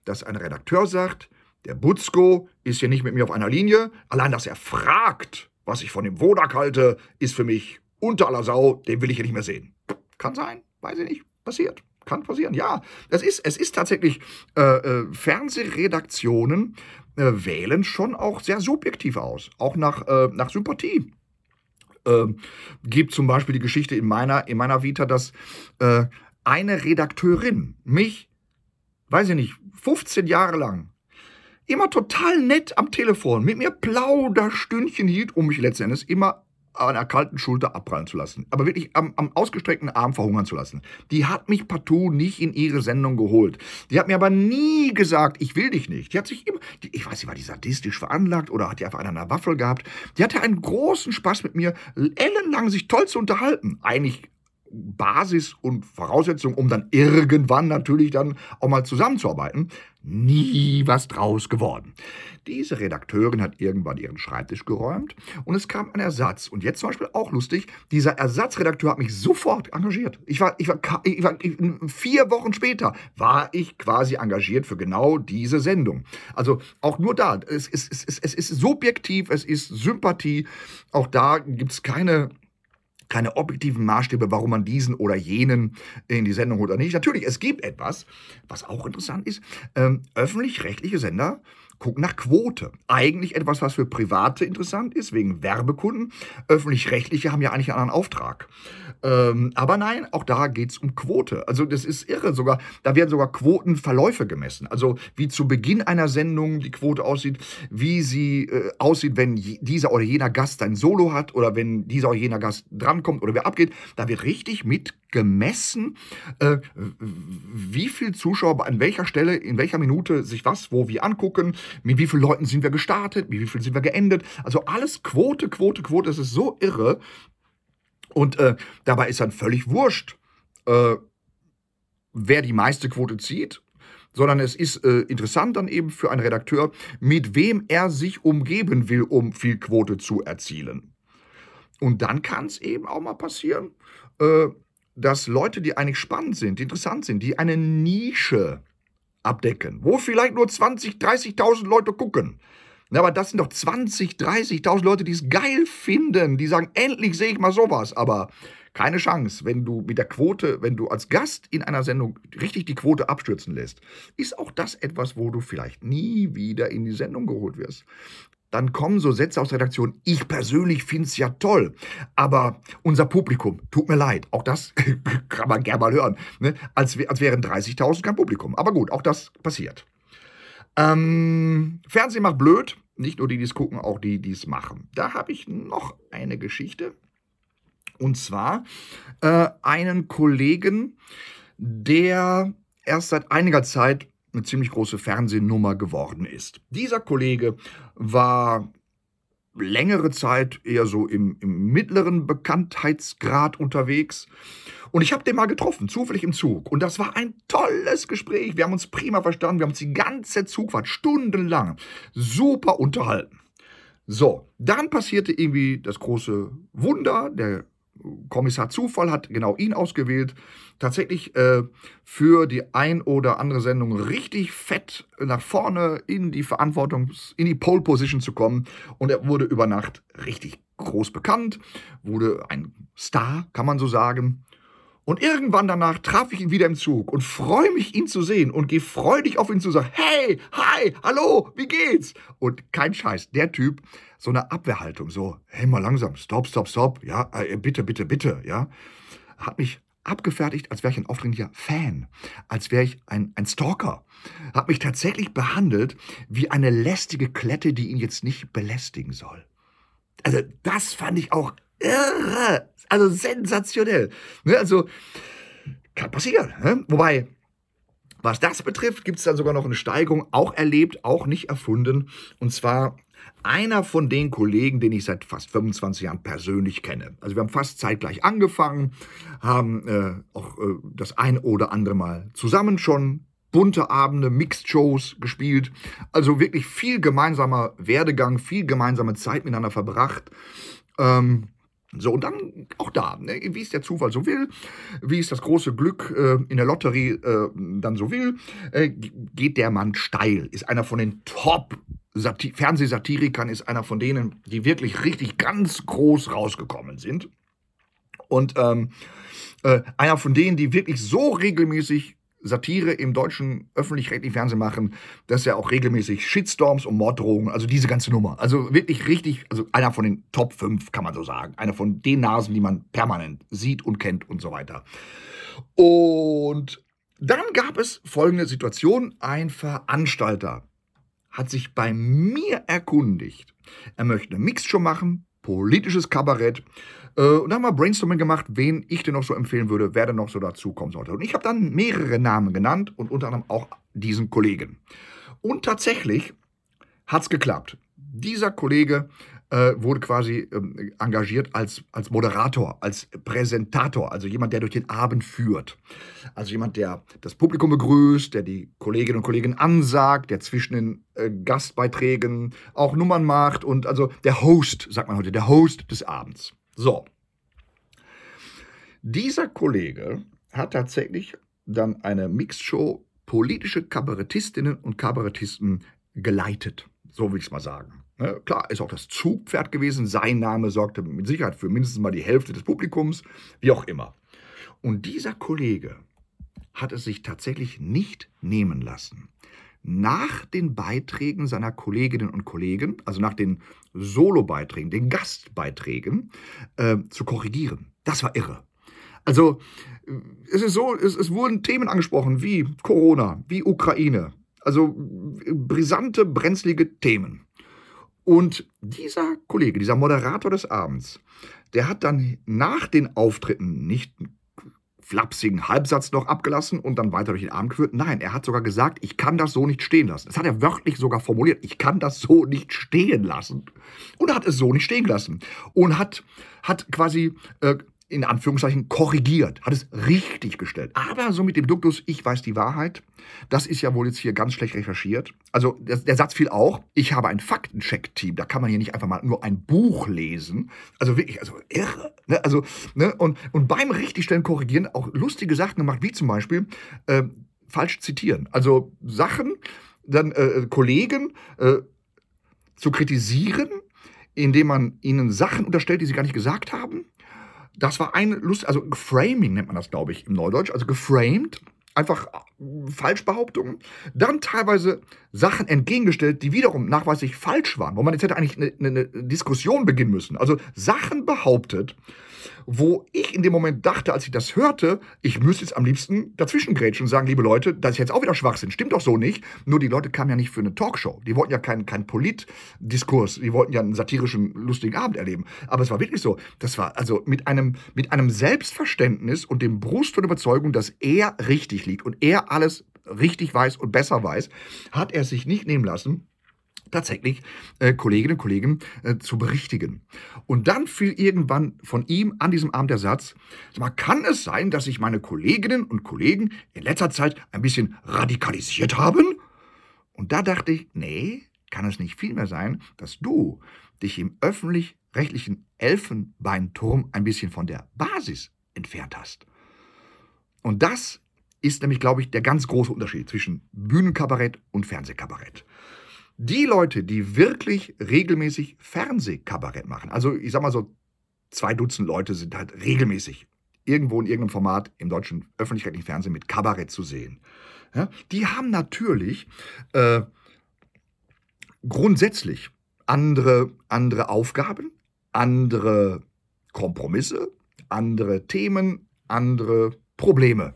Speaker 1: dass ein Redakteur sagt, der Butzko ist hier nicht mit mir auf einer Linie. Allein, dass er fragt, was ich von dem Wodak halte, ist für mich unter aller Sau, den will ich hier nicht mehr sehen. Kann sein, weiß ich nicht, passiert. Kann passieren, ja. Es ist, es ist tatsächlich, äh, äh, Fernsehredaktionen äh, wählen schon auch sehr subjektiv aus, auch nach, äh, nach Sympathie. Ähm, gibt zum Beispiel die Geschichte in meiner, in meiner Vita, dass äh, eine Redakteurin mich, weiß ich nicht, 15 Jahre lang immer total nett am Telefon mit mir Plauderstündchen hielt, um mich letztendlich immer an einer kalten Schulter abprallen zu lassen. Aber wirklich am, am, ausgestreckten Arm verhungern zu lassen. Die hat mich partout nicht in ihre Sendung geholt. Die hat mir aber nie gesagt, ich will dich nicht. Die hat sich immer, die, ich weiß nicht, war die sadistisch veranlagt oder hat die einfach einen an der Waffel gehabt. Die hatte einen großen Spaß mit mir, ellenlang sich toll zu unterhalten. Eigentlich Basis und Voraussetzung, um dann irgendwann natürlich dann auch mal zusammenzuarbeiten. Nie was draus geworden. Diese Redakteurin hat irgendwann ihren Schreibtisch geräumt und es kam ein Ersatz. Und jetzt zum Beispiel auch lustig, dieser Ersatzredakteur hat mich sofort engagiert. Ich war, ich war, ich war ich, vier Wochen später war ich quasi engagiert für genau diese Sendung. Also auch nur da, es, es, es, es ist subjektiv, es ist Sympathie. Auch da gibt es keine keine objektiven Maßstäbe, warum man diesen oder jenen in die Sendung holt oder nicht. Natürlich, es gibt etwas, was auch interessant ist. Ähm, öffentlich-rechtliche Sender gucken nach Quote. Eigentlich etwas, was für Private interessant ist, wegen Werbekunden. Öffentlich-rechtliche haben ja eigentlich einen anderen Auftrag. Ähm, aber nein, auch da geht es um Quote. Also das ist irre. Sogar, da werden sogar Quotenverläufe gemessen. Also wie zu Beginn einer Sendung die Quote aussieht, wie sie äh, aussieht, wenn dieser oder jener Gast ein Solo hat oder wenn dieser oder jener Gast drankommt oder wer abgeht. Da wird richtig mit gemessen, äh, wie viel Zuschauer an welcher Stelle, in welcher Minute sich was, wo, wie angucken, mit wie vielen Leuten sind wir gestartet, mit wie viel sind wir geendet. Also alles Quote, Quote, Quote. Es ist so irre. Und äh, dabei ist dann völlig wurscht, äh, wer die meiste Quote zieht, sondern es ist äh, interessant dann eben für einen Redakteur, mit wem er sich umgeben will, um viel Quote zu erzielen. Und dann kann es eben auch mal passieren, äh, dass Leute, die eigentlich spannend sind, interessant sind, die eine Nische abdecken, wo vielleicht nur 20, 30.000 Leute gucken. aber das sind doch 20, 30.000 Leute, die es geil finden, die sagen, endlich sehe ich mal sowas. Aber keine Chance, wenn du mit der Quote, wenn du als Gast in einer Sendung richtig die Quote abstürzen lässt, ist auch das etwas, wo du vielleicht nie wieder in die Sendung geholt wirst dann kommen so Sätze aus der Redaktion, ich persönlich finde es ja toll, aber unser Publikum, tut mir leid, auch das *laughs* kann man gerne mal hören, ne? als, als wären 30.000 kein Publikum. Aber gut, auch das passiert. Ähm, Fernsehen macht blöd, nicht nur die, die es gucken, auch die, die es machen. Da habe ich noch eine Geschichte. Und zwar äh, einen Kollegen, der erst seit einiger Zeit eine ziemlich große Fernsehnummer geworden ist. Dieser Kollege war längere Zeit eher so im, im mittleren Bekanntheitsgrad unterwegs. Und ich habe den mal getroffen, zufällig im Zug. Und das war ein tolles Gespräch. Wir haben uns prima verstanden. Wir haben uns die ganze Zugfahrt stundenlang super unterhalten. So, dann passierte irgendwie das große Wunder. Der Kommissar Zufall hat genau ihn ausgewählt. Tatsächlich äh, für die ein oder andere Sendung richtig fett nach vorne in die Verantwortung, in die Pole Position zu kommen. Und er wurde über Nacht richtig groß bekannt, wurde ein Star, kann man so sagen. Und irgendwann danach traf ich ihn wieder im Zug und freue mich, ihn zu sehen und gehe freudig auf ihn zu sagen, hey, hi, hallo, wie geht's? Und kein Scheiß, der Typ, so eine Abwehrhaltung, so, hey, mal langsam, stopp, stopp, stopp, ja, äh, bitte, bitte, bitte, ja, hat mich abgefertigt, als wäre ich ein aufdringlicher Fan, als wäre ich ein, ein Stalker. Hat mich tatsächlich behandelt wie eine lästige Klette, die ihn jetzt nicht belästigen soll. Also das fand ich auch irre, also sensationell. Ne? Also kann passieren. Ne? Wobei, was das betrifft, gibt es dann sogar noch eine Steigung, auch erlebt, auch nicht erfunden. Und zwar einer von den Kollegen, den ich seit fast 25 Jahren persönlich kenne. Also wir haben fast zeitgleich angefangen, haben äh, auch äh, das ein oder andere Mal zusammen schon bunte Abende, Mixed Shows gespielt. Also wirklich viel gemeinsamer Werdegang, viel gemeinsame Zeit miteinander verbracht. Ähm, so, und dann auch da, ne, wie es der Zufall so will, wie es das große Glück äh, in der Lotterie äh, dann so will, äh, geht der Mann steil. Ist einer von den Top Fernsehsatirikern, ist einer von denen, die wirklich richtig ganz groß rausgekommen sind. Und ähm, äh, einer von denen, die wirklich so regelmäßig Satire im deutschen öffentlich-rechtlichen Fernsehen machen, dass er auch regelmäßig Shitstorms und Morddrohungen, also diese ganze Nummer. Also wirklich richtig, also einer von den Top 5, kann man so sagen. Einer von den Nasen, die man permanent sieht und kennt und so weiter. Und dann gab es folgende Situation. Ein Veranstalter hat sich bei mir erkundigt. Er möchte eine Mixshow machen, politisches Kabarett äh, und da haben wir Brainstorming gemacht, wen ich denn noch so empfehlen würde, wer denn noch so dazukommen sollte. Und ich habe dann mehrere Namen genannt und unter anderem auch diesen Kollegen. Und tatsächlich hat es geklappt. Dieser Kollege äh, wurde quasi ähm, engagiert als, als Moderator, als Präsentator, also jemand, der durch den Abend führt. Also jemand, der das Publikum begrüßt, der die Kolleginnen und Kollegen ansagt, der zwischen den äh, Gastbeiträgen auch Nummern macht und also der Host, sagt man heute, der Host des Abends. So. Dieser Kollege hat tatsächlich dann eine Mixshow politische Kabarettistinnen und Kabarettisten geleitet. So will ich es mal sagen. Ne, klar, ist auch das Zugpferd gewesen. Sein Name sorgte mit Sicherheit für mindestens mal die Hälfte des Publikums, wie auch immer. Und dieser Kollege hat es sich tatsächlich nicht nehmen lassen, nach den Beiträgen seiner Kolleginnen und Kollegen, also nach den Solobeiträgen, den Gastbeiträgen, äh, zu korrigieren. Das war irre. Also es ist so, es, es wurden Themen angesprochen wie Corona, wie Ukraine, also brisante, brenzlige Themen. Und dieser Kollege, dieser Moderator des Abends, der hat dann nach den Auftritten nicht flapsigen Halbsatz noch abgelassen und dann weiter durch den Abend geführt. Nein, er hat sogar gesagt, ich kann das so nicht stehen lassen. Das hat er wörtlich sogar formuliert. Ich kann das so nicht stehen lassen. Und er hat es so nicht stehen lassen. Und hat, hat quasi äh, in Anführungszeichen korrigiert, hat es richtig gestellt. Aber so mit dem Duktus, ich weiß die Wahrheit, das ist ja wohl jetzt hier ganz schlecht recherchiert. Also der, der Satz fiel auch, ich habe ein Faktencheck-Team, da kann man hier nicht einfach mal nur ein Buch lesen. Also wirklich, also irre. Ne? Also, ne? Und, und beim Richtigstellen korrigieren auch lustige Sachen gemacht, wie zum Beispiel äh, falsch zitieren. Also Sachen, dann äh, Kollegen äh, zu kritisieren, indem man ihnen Sachen unterstellt, die sie gar nicht gesagt haben das war eine Lust, also Framing nennt man das, glaube ich, im Neudeutsch, also geframed, einfach äh, Falschbehauptungen, dann teilweise Sachen entgegengestellt, die wiederum nachweislich falsch waren, wo man jetzt hätte eigentlich eine, eine Diskussion beginnen müssen. Also Sachen behauptet, wo ich in dem Moment dachte, als ich das hörte, ich müsste jetzt am liebsten dazwischen grätschen und sagen, liebe Leute, das ist jetzt auch wieder Schwachsinn. Stimmt doch so nicht. Nur die Leute kamen ja nicht für eine Talkshow. Die wollten ja keinen kein Politdiskurs. Die wollten ja einen satirischen, lustigen Abend erleben. Aber es war wirklich so. Das war also mit einem, mit einem Selbstverständnis und dem Brust und Überzeugung, dass er richtig liegt und er alles richtig weiß und besser weiß, hat er sich nicht nehmen lassen, tatsächlich äh, Kolleginnen und Kollegen äh, zu berichtigen. Und dann fiel irgendwann von ihm an diesem Abend der Satz, mal, kann es sein, dass sich meine Kolleginnen und Kollegen in letzter Zeit ein bisschen radikalisiert haben? Und da dachte ich, nee, kann es nicht vielmehr sein, dass du dich im öffentlich-rechtlichen Elfenbeinturm ein bisschen von der Basis entfernt hast. Und das ist nämlich, glaube ich, der ganz große Unterschied zwischen Bühnenkabarett und Fernsehkabarett. Die Leute, die wirklich regelmäßig Fernsehkabarett machen, also ich sag mal so, zwei Dutzend Leute sind halt regelmäßig irgendwo in irgendeinem Format im deutschen öffentlich-rechtlichen Fernsehen mit Kabarett zu sehen. Ja, die haben natürlich äh, grundsätzlich andere, andere Aufgaben, andere Kompromisse, andere Themen, andere Probleme.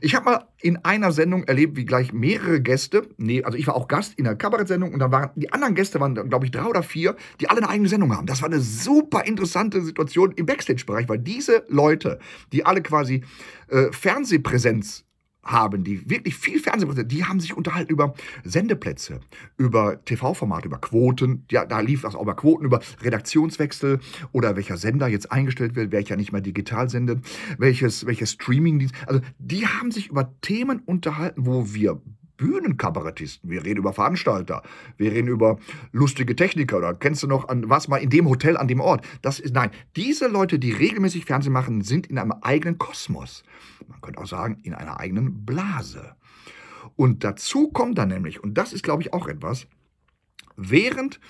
Speaker 1: Ich habe mal in einer Sendung erlebt, wie gleich mehrere Gäste, nee, also ich war auch Gast in einer Kabarettsendung und dann waren die anderen Gäste waren, glaube ich, drei oder vier, die alle eine eigene Sendung haben. Das war eine super interessante Situation im Backstage-Bereich, weil diese Leute, die alle quasi äh, Fernsehpräsenz haben, die wirklich viel Fernsehen, die haben sich unterhalten über Sendeplätze, über TV-Formate, über Quoten. Ja, da lief das auch über Quoten, über Redaktionswechsel oder welcher Sender jetzt eingestellt wird, welcher nicht mehr digital sendet, welches, welches Streaming. Also die haben sich über Themen unterhalten, wo wir Bühnenkabarettisten. Wir reden über Veranstalter. Wir reden über lustige Techniker. Oder kennst du noch an was mal in dem Hotel an dem Ort? Das ist nein. Diese Leute, die regelmäßig Fernsehen machen, sind in einem eigenen Kosmos. Man könnte auch sagen, in einer eigenen Blase. Und dazu kommt dann nämlich, und das ist, glaube ich, auch etwas, während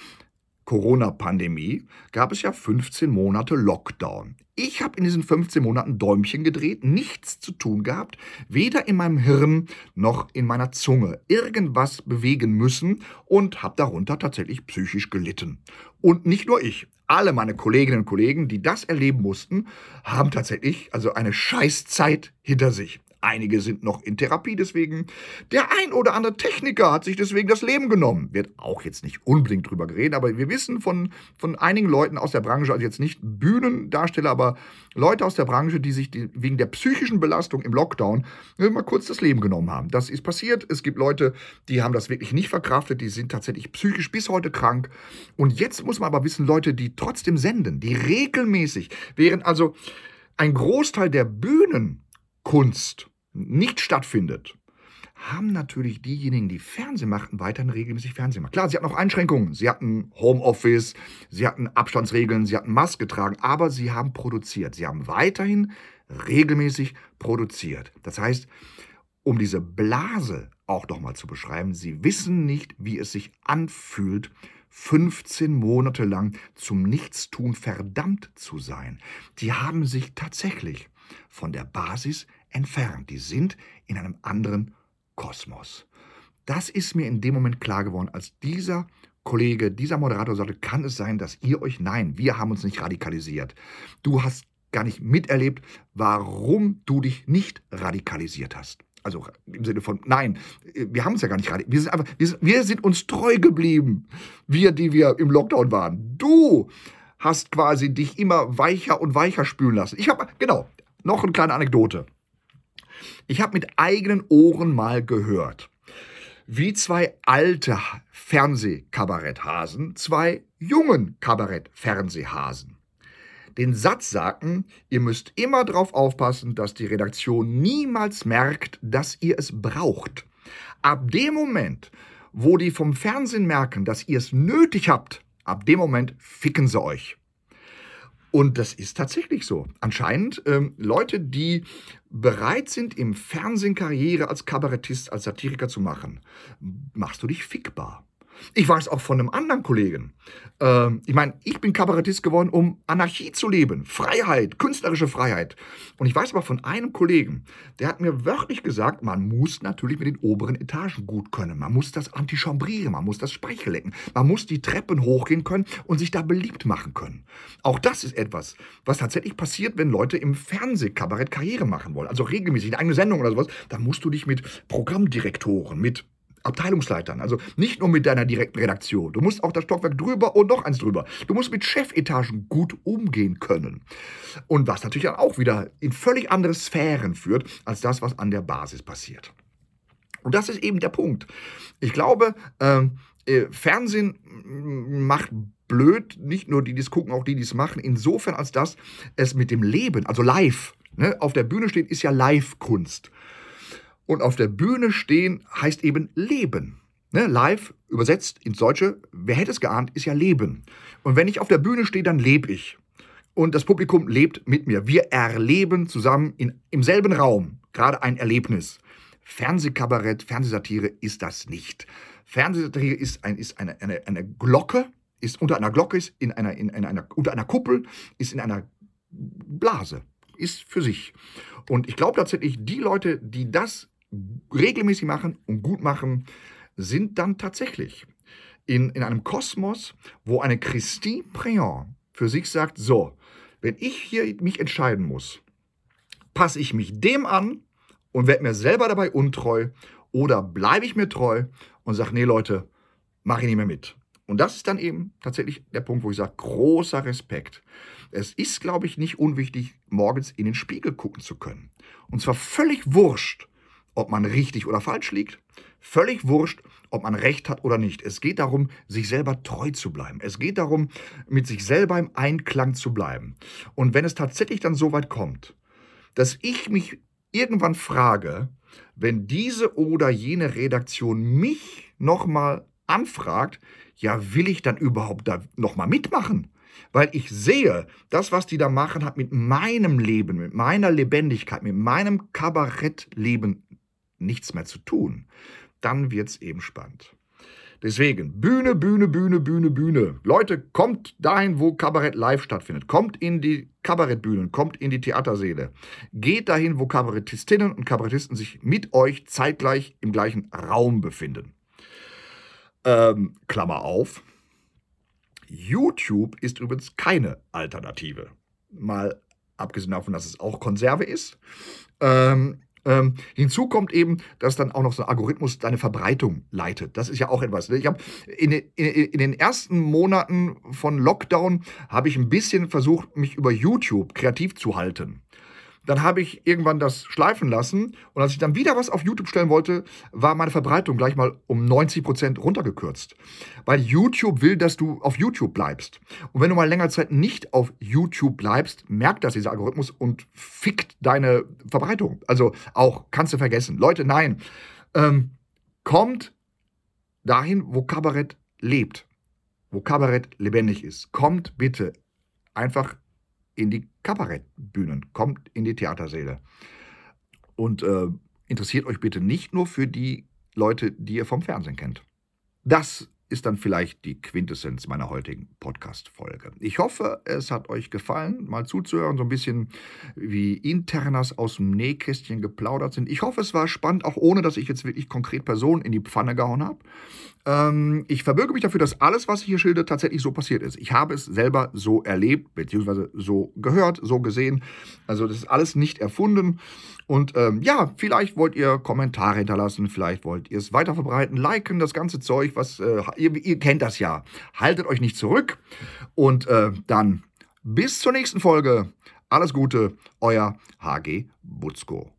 Speaker 1: Corona-Pandemie gab es ja 15 Monate Lockdown. Ich habe in diesen 15 Monaten Däumchen gedreht, nichts zu tun gehabt, weder in meinem Hirn noch in meiner Zunge irgendwas bewegen müssen und habe darunter tatsächlich psychisch gelitten. Und nicht nur ich. Alle meine Kolleginnen und Kollegen, die das erleben mussten, haben tatsächlich also eine Scheißzeit hinter sich. Einige sind noch in Therapie deswegen. Der ein oder andere Techniker hat sich deswegen das Leben genommen. Wird auch jetzt nicht unbedingt drüber geredet, aber wir wissen von, von einigen Leuten aus der Branche, also jetzt nicht Bühnendarsteller, aber Leute aus der Branche, die sich die, wegen der psychischen Belastung im Lockdown mal kurz das Leben genommen haben. Das ist passiert. Es gibt Leute, die haben das wirklich nicht verkraftet, die sind tatsächlich psychisch bis heute krank. Und jetzt muss man aber wissen, Leute, die trotzdem senden, die regelmäßig, während also ein Großteil der Bühnen Kunst nicht stattfindet, haben natürlich diejenigen, die Fernsehen machten, weiterhin regelmäßig Fernsehen gemacht. Klar, sie hatten auch Einschränkungen. Sie hatten Homeoffice, sie hatten Abstandsregeln, sie hatten Maske getragen, aber sie haben produziert. Sie haben weiterhin regelmäßig produziert. Das heißt, um diese Blase auch nochmal zu beschreiben, sie wissen nicht, wie es sich anfühlt, 15 Monate lang zum Nichtstun verdammt zu sein. Die haben sich tatsächlich von der Basis entfernt. Die sind in einem anderen Kosmos. Das ist mir in dem Moment klar geworden, als dieser Kollege, dieser Moderator sagte, kann es sein, dass ihr euch, nein, wir haben uns nicht radikalisiert. Du hast gar nicht miterlebt, warum du dich nicht radikalisiert hast. Also im Sinne von, nein, wir haben uns ja gar nicht radikalisiert. Wir sind, einfach, wir, sind, wir sind uns treu geblieben, wir, die wir im Lockdown waren. Du hast quasi dich immer weicher und weicher spülen lassen. Ich habe, genau, noch eine kleine Anekdote. Ich habe mit eigenen Ohren mal gehört, wie zwei alte Fernsehkabaretthasen zwei jungen Kabarett-Fernsehhasen den Satz sagten, ihr müsst immer darauf aufpassen, dass die Redaktion niemals merkt, dass ihr es braucht. Ab dem Moment, wo die vom Fernsehen merken, dass ihr es nötig habt, ab dem Moment ficken sie euch. Und das ist tatsächlich so. Anscheinend ähm, Leute, die bereit sind, im Fernsehen Karriere als Kabarettist, als Satiriker zu machen, machst du dich fickbar. Ich weiß auch von einem anderen Kollegen. Ähm, ich meine, ich bin Kabarettist geworden, um Anarchie zu leben, Freiheit, künstlerische Freiheit. Und ich weiß aber von einem Kollegen, der hat mir wörtlich gesagt, man muss natürlich mit den oberen Etagen gut können. Man muss das antichambrieren, man muss das Speichel lecken, man muss die Treppen hochgehen können und sich da beliebt machen können. Auch das ist etwas, was tatsächlich passiert, wenn Leute im Fernsehkabarett Karriere machen wollen. Also regelmäßig eine eigene Sendung oder sowas. Da musst du dich mit Programmdirektoren, mit Abteilungsleitern. Also nicht nur mit deiner direkten Redaktion. Du musst auch das Stockwerk drüber und noch eins drüber. Du musst mit Chefetagen gut umgehen können. Und was natürlich auch wieder in völlig andere Sphären führt, als das, was an der Basis passiert. Und das ist eben der Punkt. Ich glaube, ähm, äh, Fernsehen macht blöd, nicht nur die, die es gucken, auch die, die es machen, insofern als dass es mit dem Leben, also live, ne, auf der Bühne steht, ist ja Live-Kunst. Und auf der Bühne stehen heißt eben Leben. Ne, live übersetzt ins Deutsche, wer hätte es geahnt, ist ja Leben. Und wenn ich auf der Bühne stehe, dann lebe ich. Und das Publikum lebt mit mir. Wir erleben zusammen in, im selben Raum gerade ein Erlebnis. Fernsehkabarett, Fernsehsatire ist das nicht. Fernsehsatire ist, ein, ist eine, eine, eine Glocke, ist unter einer Glocke, ist in einer, in einer, unter einer Kuppel, ist in einer Blase, ist für sich. Und ich glaube tatsächlich, die Leute, die das regelmäßig machen und gut machen, sind dann tatsächlich in, in einem Kosmos, wo eine Christine Préant für sich sagt, so, wenn ich hier mich entscheiden muss, passe ich mich dem an und werde mir selber dabei untreu oder bleibe ich mir treu und sage, nee Leute, mache ich nicht mehr mit. Und das ist dann eben tatsächlich der Punkt, wo ich sage, großer Respekt. Es ist, glaube ich, nicht unwichtig, morgens in den Spiegel gucken zu können. Und zwar völlig wurscht, ob man richtig oder falsch liegt. Völlig wurscht, ob man recht hat oder nicht. Es geht darum, sich selber treu zu bleiben. Es geht darum, mit sich selber im Einklang zu bleiben. Und wenn es tatsächlich dann so weit kommt, dass ich mich irgendwann frage, wenn diese oder jene Redaktion mich nochmal anfragt, ja, will ich dann überhaupt da nochmal mitmachen? Weil ich sehe, das, was die da machen, hat mit meinem Leben, mit meiner Lebendigkeit, mit meinem Kabarettleben nichts mehr zu tun. Dann wird es eben spannend. Deswegen, Bühne, Bühne, Bühne, Bühne, Bühne. Leute, kommt dahin, wo Kabarett live stattfindet. Kommt in die Kabarettbühnen, kommt in die Theatersäle. Geht dahin, wo Kabarettistinnen und Kabarettisten sich mit euch zeitgleich im gleichen Raum befinden. Ähm, Klammer auf. YouTube ist übrigens keine Alternative. Mal abgesehen davon, dass es auch Konserve ist. Ähm, ähm, hinzu kommt eben, dass dann auch noch so ein Algorithmus deine Verbreitung leitet. Das ist ja auch etwas. Ne? Ich habe in, in, in, den ersten Monaten von Lockdown habe ich ein bisschen versucht, mich über YouTube kreativ zu halten. Dann habe ich irgendwann das schleifen lassen und als ich dann wieder was auf YouTube stellen wollte, war meine Verbreitung gleich mal um 90 Prozent runtergekürzt. Weil YouTube will, dass du auf YouTube bleibst. Und wenn du mal länger Zeit nicht auf YouTube bleibst, merkt das dieser Algorithmus und fickt deine Verbreitung. Also auch kannst du vergessen. Leute, nein. Ähm, kommt dahin, wo Kabarett lebt. Wo Kabarett lebendig ist. Kommt bitte einfach in die Kabarettbühnen, kommt in die Theatersäle. Und äh, interessiert euch bitte nicht nur für die Leute, die ihr vom Fernsehen kennt. Das ist dann vielleicht die Quintessenz meiner heutigen Podcast-Folge. Ich hoffe, es hat euch gefallen, mal zuzuhören, so ein bisschen wie Internas aus dem Nähkästchen geplaudert sind. Ich hoffe, es war spannend, auch ohne, dass ich jetzt wirklich konkret Personen in die Pfanne gehauen habe. Ähm, ich verbürge mich dafür, dass alles, was ich hier schilde, tatsächlich so passiert ist. Ich habe es selber so erlebt, beziehungsweise so gehört, so gesehen. Also das ist alles nicht erfunden. Und ähm, ja, vielleicht wollt ihr Kommentare hinterlassen, vielleicht wollt ihr es weiterverbreiten, liken, das ganze Zeug, was äh, ihr, ihr, kennt das ja. Haltet euch nicht zurück. Und äh, dann bis zur nächsten Folge. Alles Gute, euer HG Butzko.